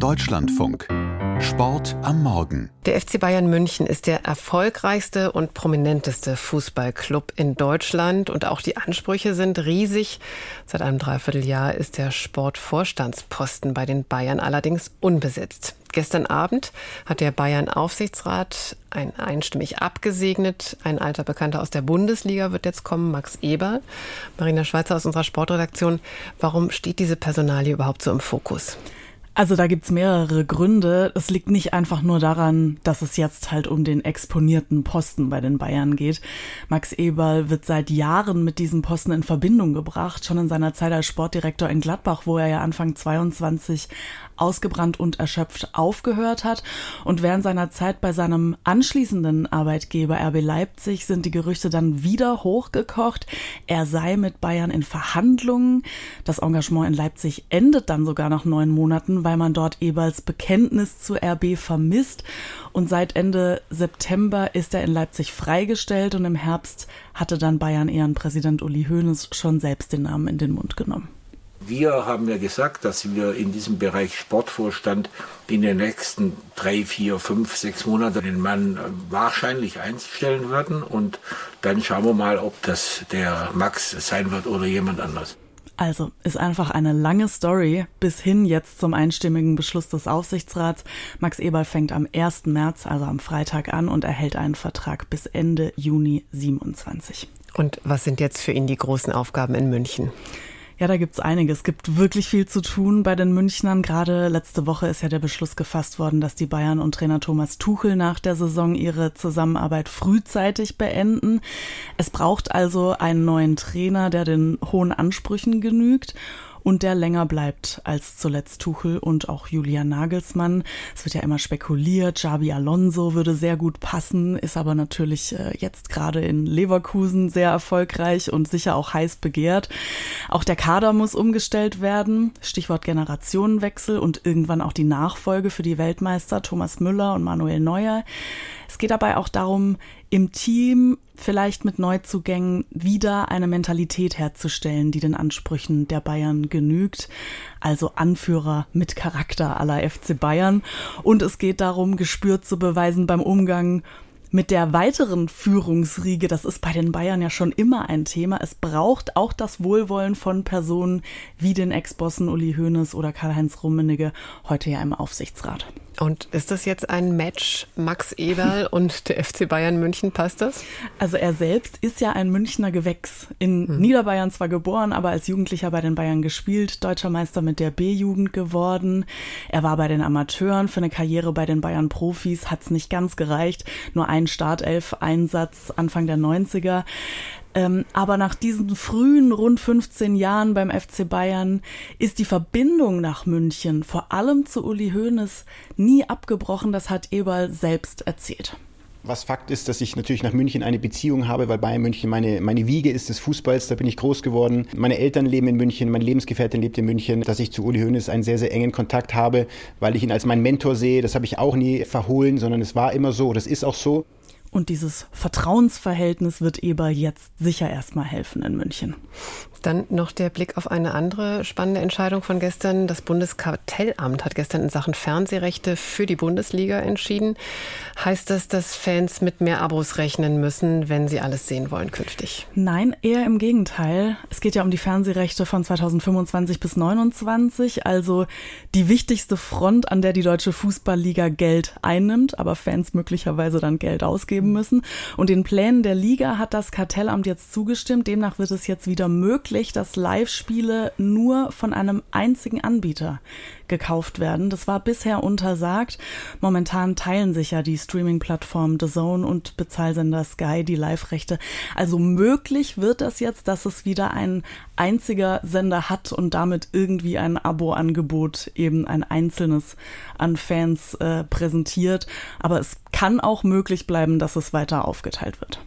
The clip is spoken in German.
Deutschlandfunk. Sport am Morgen. Der FC Bayern München ist der erfolgreichste und prominenteste Fußballclub in Deutschland und auch die Ansprüche sind riesig. Seit einem Dreivierteljahr ist der Sportvorstandsposten bei den Bayern allerdings unbesetzt. Gestern Abend hat der Bayern-Aufsichtsrat ein einstimmig abgesegnet. Ein alter Bekannter aus der Bundesliga wird jetzt kommen, Max Eber. Marina Schweizer aus unserer Sportredaktion. Warum steht diese Personalie überhaupt so im Fokus? Also da gibt's mehrere Gründe. Es liegt nicht einfach nur daran, dass es jetzt halt um den exponierten Posten bei den Bayern geht. Max Eberl wird seit Jahren mit diesem Posten in Verbindung gebracht, schon in seiner Zeit als Sportdirektor in Gladbach, wo er ja Anfang 22 ausgebrannt und erschöpft aufgehört hat. Und während seiner Zeit bei seinem anschließenden Arbeitgeber RB Leipzig sind die Gerüchte dann wieder hochgekocht. Er sei mit Bayern in Verhandlungen. Das Engagement in Leipzig endet dann sogar nach neun Monaten, weil man dort Eberls Bekenntnis zu RB vermisst. Und seit Ende September ist er in Leipzig freigestellt und im Herbst hatte dann Bayern Ehrenpräsident Uli Hoeneß schon selbst den Namen in den Mund genommen. Wir haben ja gesagt, dass wir in diesem Bereich Sportvorstand in den nächsten drei, vier, fünf, sechs Monaten den Mann wahrscheinlich einstellen würden. Und dann schauen wir mal, ob das der Max sein wird oder jemand anders. Also ist einfach eine lange Story bis hin jetzt zum einstimmigen Beschluss des Aufsichtsrats. Max Eberl fängt am 1. März, also am Freitag an und erhält einen Vertrag bis Ende Juni 27. Und was sind jetzt für ihn die großen Aufgaben in München? Ja, da gibt's einiges. Es gibt wirklich viel zu tun bei den Münchnern. Gerade letzte Woche ist ja der Beschluss gefasst worden, dass die Bayern und Trainer Thomas Tuchel nach der Saison ihre Zusammenarbeit frühzeitig beenden. Es braucht also einen neuen Trainer, der den hohen Ansprüchen genügt und der länger bleibt als zuletzt Tuchel und auch Julian Nagelsmann. Es wird ja immer spekuliert, Xabi Alonso würde sehr gut passen, ist aber natürlich äh, jetzt gerade in Leverkusen sehr erfolgreich und sicher auch heiß begehrt. Auch der Kader muss umgestellt werden, Stichwort Generationenwechsel und irgendwann auch die Nachfolge für die Weltmeister Thomas Müller und Manuel Neuer. Es geht dabei auch darum, im Team vielleicht mit Neuzugängen wieder eine Mentalität herzustellen, die den Ansprüchen der Bayern genügt. Also Anführer mit Charakter aller FC Bayern. Und es geht darum, gespürt zu beweisen beim Umgang mit der weiteren Führungsriege, das ist bei den Bayern ja schon immer ein Thema. Es braucht auch das Wohlwollen von Personen wie den Ex-Bossen Uli Hoeneß oder Karl-Heinz Rummenigge, heute ja im Aufsichtsrat. Und ist das jetzt ein Match Max Eberl und der FC Bayern München? Passt das? Also er selbst ist ja ein Münchner Gewächs. In hm. Niederbayern zwar geboren, aber als Jugendlicher bei den Bayern gespielt, deutscher Meister mit der B-Jugend geworden. Er war bei den Amateuren für eine Karriere bei den Bayern Profis, hat's nicht ganz gereicht. Nur ein Startelf-Einsatz Anfang der 90er. Ähm, aber nach diesen frühen rund 15 Jahren beim FC Bayern ist die Verbindung nach München, vor allem zu Uli Hoeneß, nie abgebrochen. Das hat Eberl selbst erzählt. Was Fakt ist, dass ich natürlich nach München eine Beziehung habe, weil Bayern München meine, meine Wiege ist des Fußballs, da bin ich groß geworden. Meine Eltern leben in München, meine Lebensgefährtin lebt in München, dass ich zu Uli Hoeneß einen sehr, sehr engen Kontakt habe, weil ich ihn als meinen Mentor sehe. Das habe ich auch nie verhohlen, sondern es war immer so, das ist auch so. Und dieses Vertrauensverhältnis wird Eber jetzt sicher erstmal helfen in München. Dann noch der Blick auf eine andere spannende Entscheidung von gestern. Das Bundeskartellamt hat gestern in Sachen Fernsehrechte für die Bundesliga entschieden. Heißt das, dass Fans mit mehr Abos rechnen müssen, wenn sie alles sehen wollen künftig? Nein, eher im Gegenteil. Es geht ja um die Fernsehrechte von 2025 bis 2029, also die wichtigste Front, an der die deutsche Fußballliga Geld einnimmt, aber Fans möglicherweise dann Geld ausgeben müssen. Und den Plänen der Liga hat das Kartellamt jetzt zugestimmt. Demnach wird es jetzt wieder möglich, dass Live-Spiele nur von einem einzigen Anbieter gekauft werden. Das war bisher untersagt. Momentan teilen sich ja die Streaming-Plattform The Zone und Bezahlsender Sky die Live-Rechte. Also möglich wird das jetzt, dass es wieder ein einziger Sender hat und damit irgendwie ein Abo-Angebot eben ein einzelnes an Fans äh, präsentiert. Aber es kann auch möglich bleiben, dass es weiter aufgeteilt wird.